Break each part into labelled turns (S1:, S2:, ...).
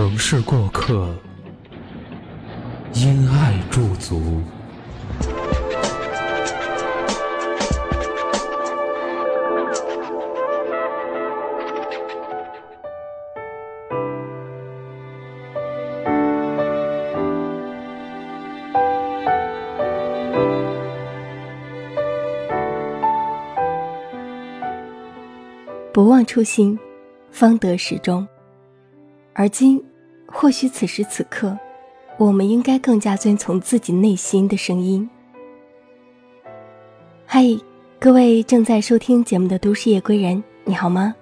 S1: 城市过客，因爱驻足。
S2: 不忘初心，方得始终。而今，或许此时此刻，我们应该更加遵从自己内心的声音。嗨，各位正在收听节目的都市夜归人，你好吗？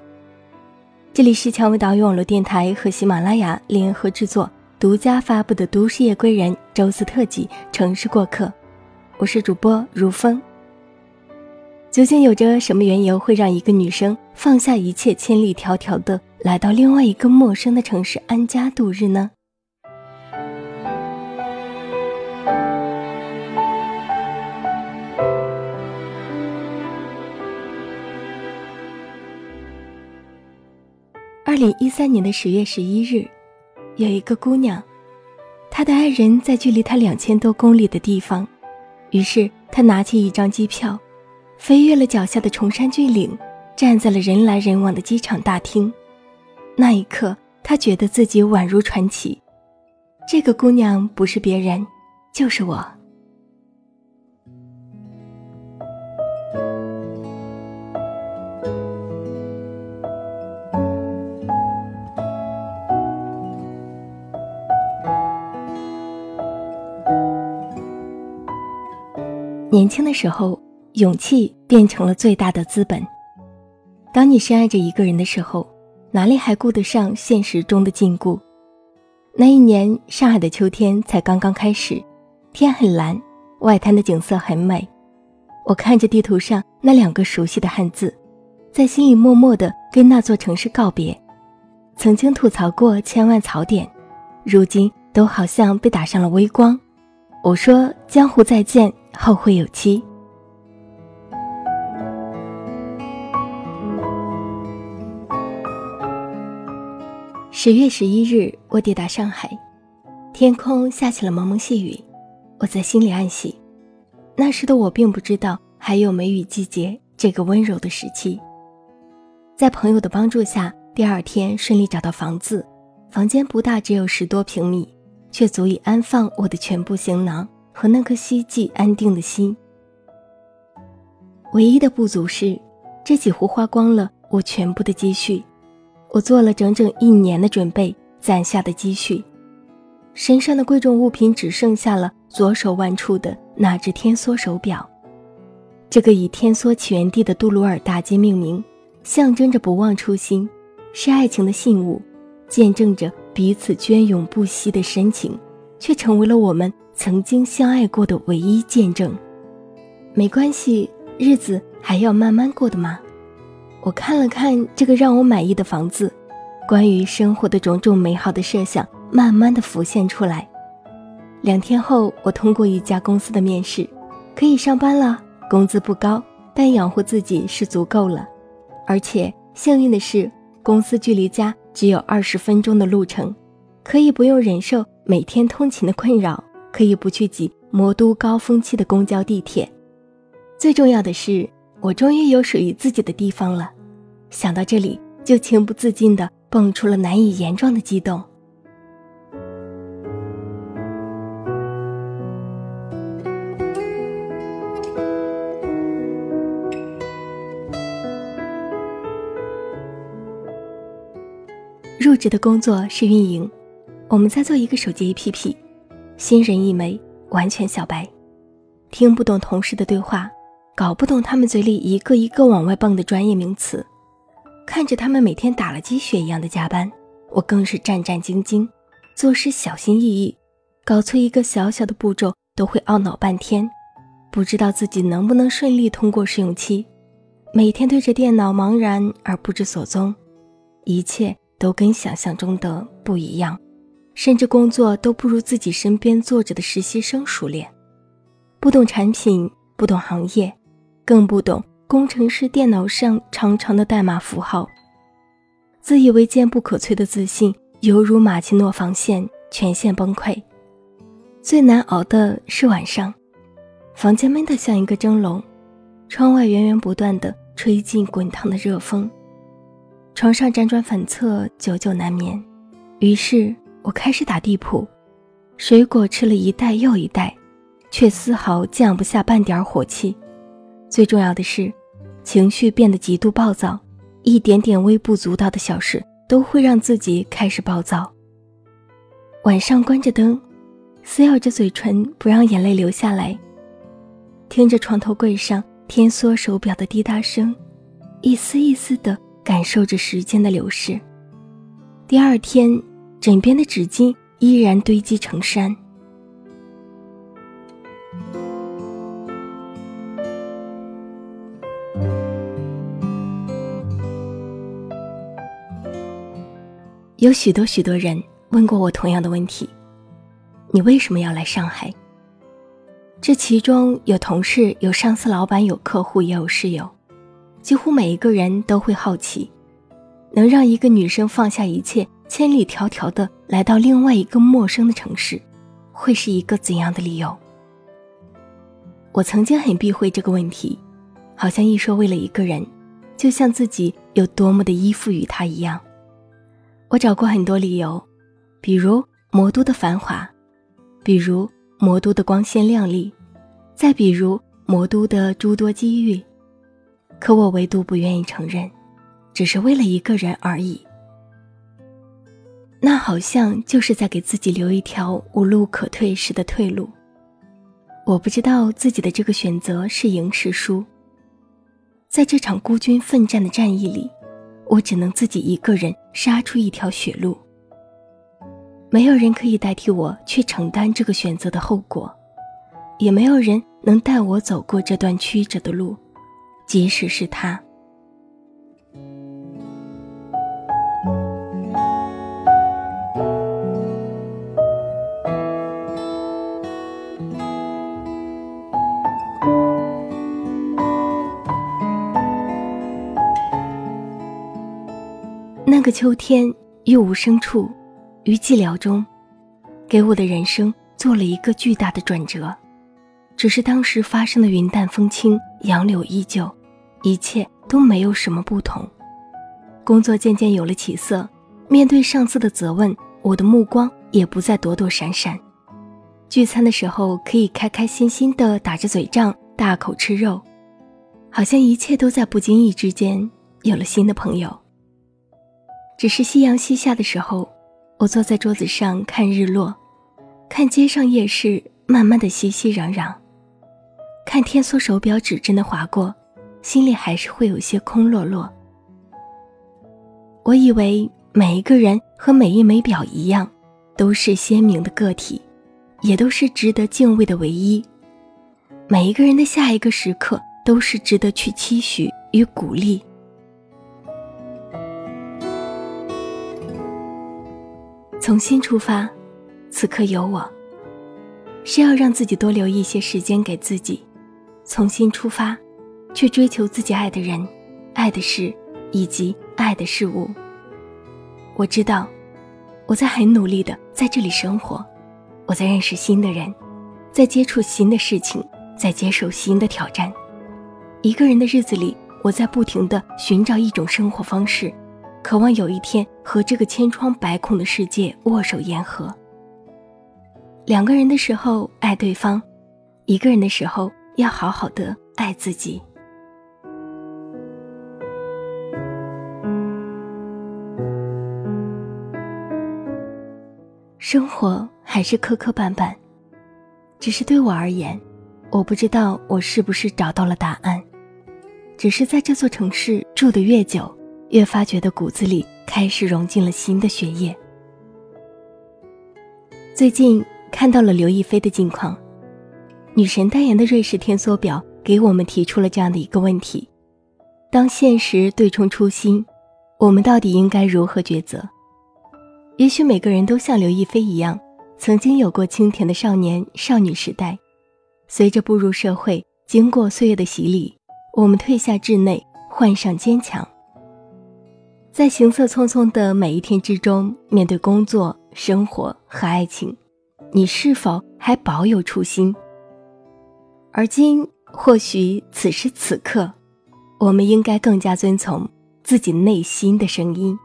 S2: 这里是蔷薇岛屿网络电台和喜马拉雅联合制作、独家发布的《都市夜归人》周四特辑《城市过客》，我是主播如风。究竟有着什么缘由，会让一个女生放下一切，千里迢迢的来到另外一个陌生的城市安家度日呢？二零一三年的十月十一日，有一个姑娘，她的爱人在距离她两千多公里的地方，于是她拿起一张机票。飞越了脚下的崇山峻岭，站在了人来人往的机场大厅。那一刻，他觉得自己宛如传奇。这个姑娘不是别人，就是我。年轻的时候。勇气变成了最大的资本。当你深爱着一个人的时候，哪里还顾得上现实中的禁锢？那一年，上海的秋天才刚刚开始，天很蓝，外滩的景色很美。我看着地图上那两个熟悉的汉字，在心里默默地跟那座城市告别。曾经吐槽过千万槽点，如今都好像被打上了微光。我说：“江湖再见，后会有期。”十月十一日，我抵达上海，天空下起了蒙蒙细雨，我在心里暗喜。那时的我并不知道还有梅雨季节这个温柔的时期。在朋友的帮助下，第二天顺利找到房子，房间不大，只有十多平米，却足以安放我的全部行囊和那颗希冀安定的心。唯一的不足是，这几乎花光了我全部的积蓄。我做了整整一年的准备，攒下的积蓄，身上的贵重物品只剩下了左手腕处的那只天梭手表。这个以天梭起源地的杜鲁尔大街命名，象征着不忘初心，是爱情的信物，见证着彼此隽永不息的深情，却成为了我们曾经相爱过的唯一见证。没关系，日子还要慢慢过的嘛。我看了看这个让我满意的房子，关于生活的种种美好的设想慢慢的浮现出来。两天后，我通过一家公司的面试，可以上班了。工资不高，但养活自己是足够了。而且幸运的是，公司距离家只有二十分钟的路程，可以不用忍受每天通勤的困扰，可以不去挤魔都高峰期的公交地铁。最重要的是。我终于有属于自己的地方了，想到这里就情不自禁地蹦出了难以言状的激动。入职的工作是运营，我们在做一个手机 APP，新人一枚，完全小白，听不懂同事的对话。搞不懂他们嘴里一个一个往外蹦的专业名词，看着他们每天打了鸡血一样的加班，我更是战战兢兢，做事小心翼翼，搞错一个小小的步骤都会懊恼半天，不知道自己能不能顺利通过试用期。每天对着电脑茫然而不知所踪，一切都跟想象中的不一样，甚至工作都不如自己身边坐着的实习生熟练。不懂产品，不懂行业，更不懂工程师电脑上长长的代码符号。自以为坚不可摧的自信，犹如马奇诺防线全线崩溃。最难熬的是晚上，房间闷得像一个蒸笼。窗外源源不断的吹进滚烫的热风，床上辗转反侧，久久难眠。于是我开始打地铺，水果吃了一袋又一袋，却丝毫降不下半点火气。最重要的是，情绪变得极度暴躁，一点点微不足道的小事都会让自己开始暴躁。晚上关着灯，撕咬着嘴唇，不让眼泪流下来，听着床头柜上。天梭手表的滴答声，一丝一丝的感受着时间的流逝。第二天，枕边的纸巾依然堆积成山。有许多许多人问过我同样的问题：你为什么要来上海？这其中有同事，有上司、老板，有客户，也有室友，几乎每一个人都会好奇，能让一个女生放下一切，千里迢迢的来到另外一个陌生的城市，会是一个怎样的理由？我曾经很避讳这个问题，好像一说为了一个人，就像自己有多么的依附于他一样。我找过很多理由，比如魔都的繁华，比如。魔都的光鲜亮丽，再比如魔都的诸多机遇，可我唯独不愿意承认，只是为了一个人而已。那好像就是在给自己留一条无路可退时的退路。我不知道自己的这个选择是赢是输。在这场孤军奋战的战役里，我只能自己一个人杀出一条血路。没有人可以代替我去承担这个选择的后果，也没有人能带我走过这段曲折的路，即使是他。个秋天，于无声处。于寂寥中，给我的人生做了一个巨大的转折。只是当时发生的云淡风轻，杨柳依旧，一切都没有什么不同。工作渐渐有了起色，面对上司的责问，我的目光也不再躲躲闪闪。聚餐的时候，可以开开心心的打着嘴仗，大口吃肉，好像一切都在不经意之间有了新的朋友。只是夕阳西下的时候。我坐在桌子上看日落，看街上夜市慢慢的熙熙攘攘，看天梭手表指针的划过，心里还是会有些空落落。我以为每一个人和每一枚表一样，都是鲜明的个体，也都是值得敬畏的唯一。每一个人的下一个时刻都是值得去期许与鼓励。重新出发，此刻有我。是要让自己多留一些时间给自己，重新出发，去追求自己爱的人、爱的事以及爱的事物。我知道，我在很努力的在这里生活，我在认识新的人，在接触新的事情，在接受新的挑战。一个人的日子里，我在不停的寻找一种生活方式。渴望有一天和这个千疮百孔的世界握手言和。两个人的时候爱对方，一个人的时候要好好的爱自己。生活还是磕磕绊绊，只是对我而言，我不知道我是不是找到了答案。只是在这座城市住的越久。越发觉得骨子里开始融进了新的血液。最近看到了刘亦菲的近况，女神代言的瑞士天梭表给我们提出了这样的一个问题：当现实对冲初心，我们到底应该如何抉择？也许每个人都像刘亦菲一样，曾经有过清甜的少年少女时代，随着步入社会，经过岁月的洗礼，我们褪下稚嫩，换上坚强。在行色匆匆的每一天之中，面对工作、生活和爱情，你是否还保有初心？而今，或许此时此刻，我们应该更加遵从自己内心的声音。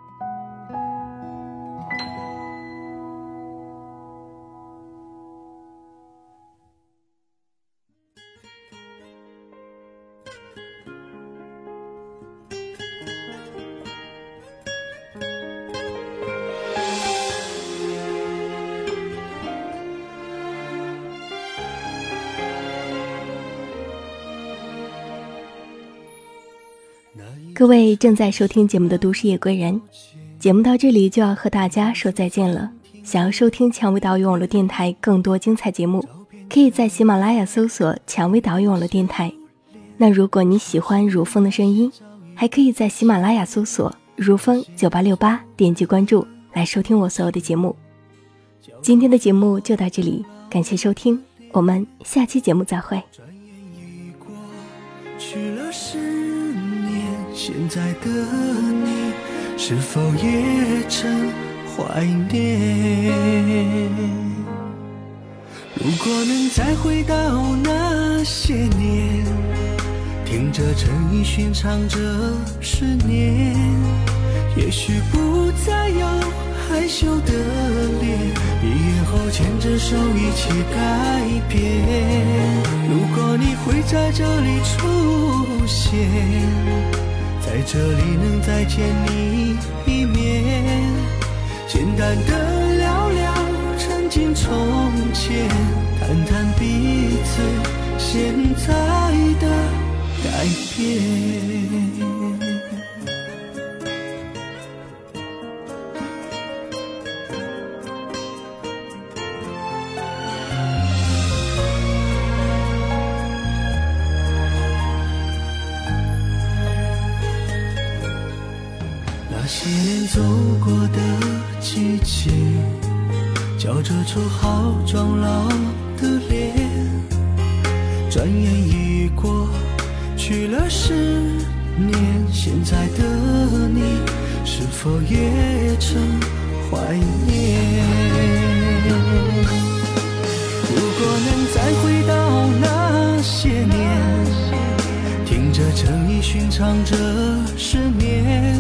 S2: 各位正在收听节目的都市夜归人，节目到这里就要和大家说再见了。想要收听蔷薇岛屿网络电台更多精彩节目，可以在喜马拉雅搜索“蔷薇岛屿网络电台”。那如果你喜欢如风的声音，还可以在喜马拉雅搜索“如风九八六八”，点击关注来收听我所有的节目。今天的节目就到这里，感谢收听，我们下期节目再会。
S3: 转眼已过去了现在的你是否也曾怀念？如果能再回到那些年，听着陈奕迅唱着十年，也许不再有害羞的脸，毕业后牵着手一起改变。如果你会在这里出现。在这里能再见你一面，简单的聊聊曾经从前，谈谈彼此现在的改变。去了十年，现在的你是否也曾怀念？如果能再回到那些年，听着陈奕迅唱着十年。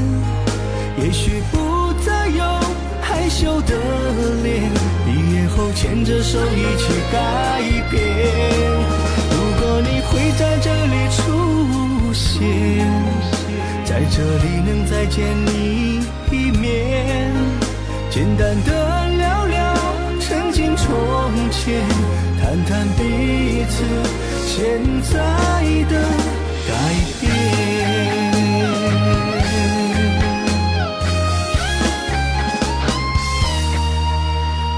S3: 也许不再有害羞的脸，毕业后牵着手一起改变。这里能再见你一面，简单的聊聊曾经从前，谈谈彼此现在的改变。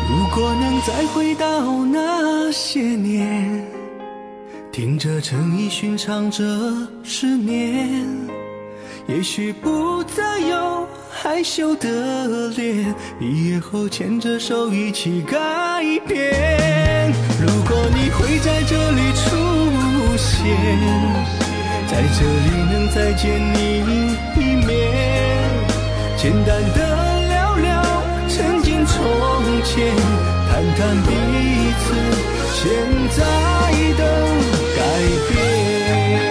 S3: 如果能再回到那些年，听着陈奕迅唱着十年，也许不再有害羞的脸，毕业后牵着手一起改变。如果你会在这里出现，在这里能再见你一面，简单的聊聊曾经从前。谈谈彼此现在的改变。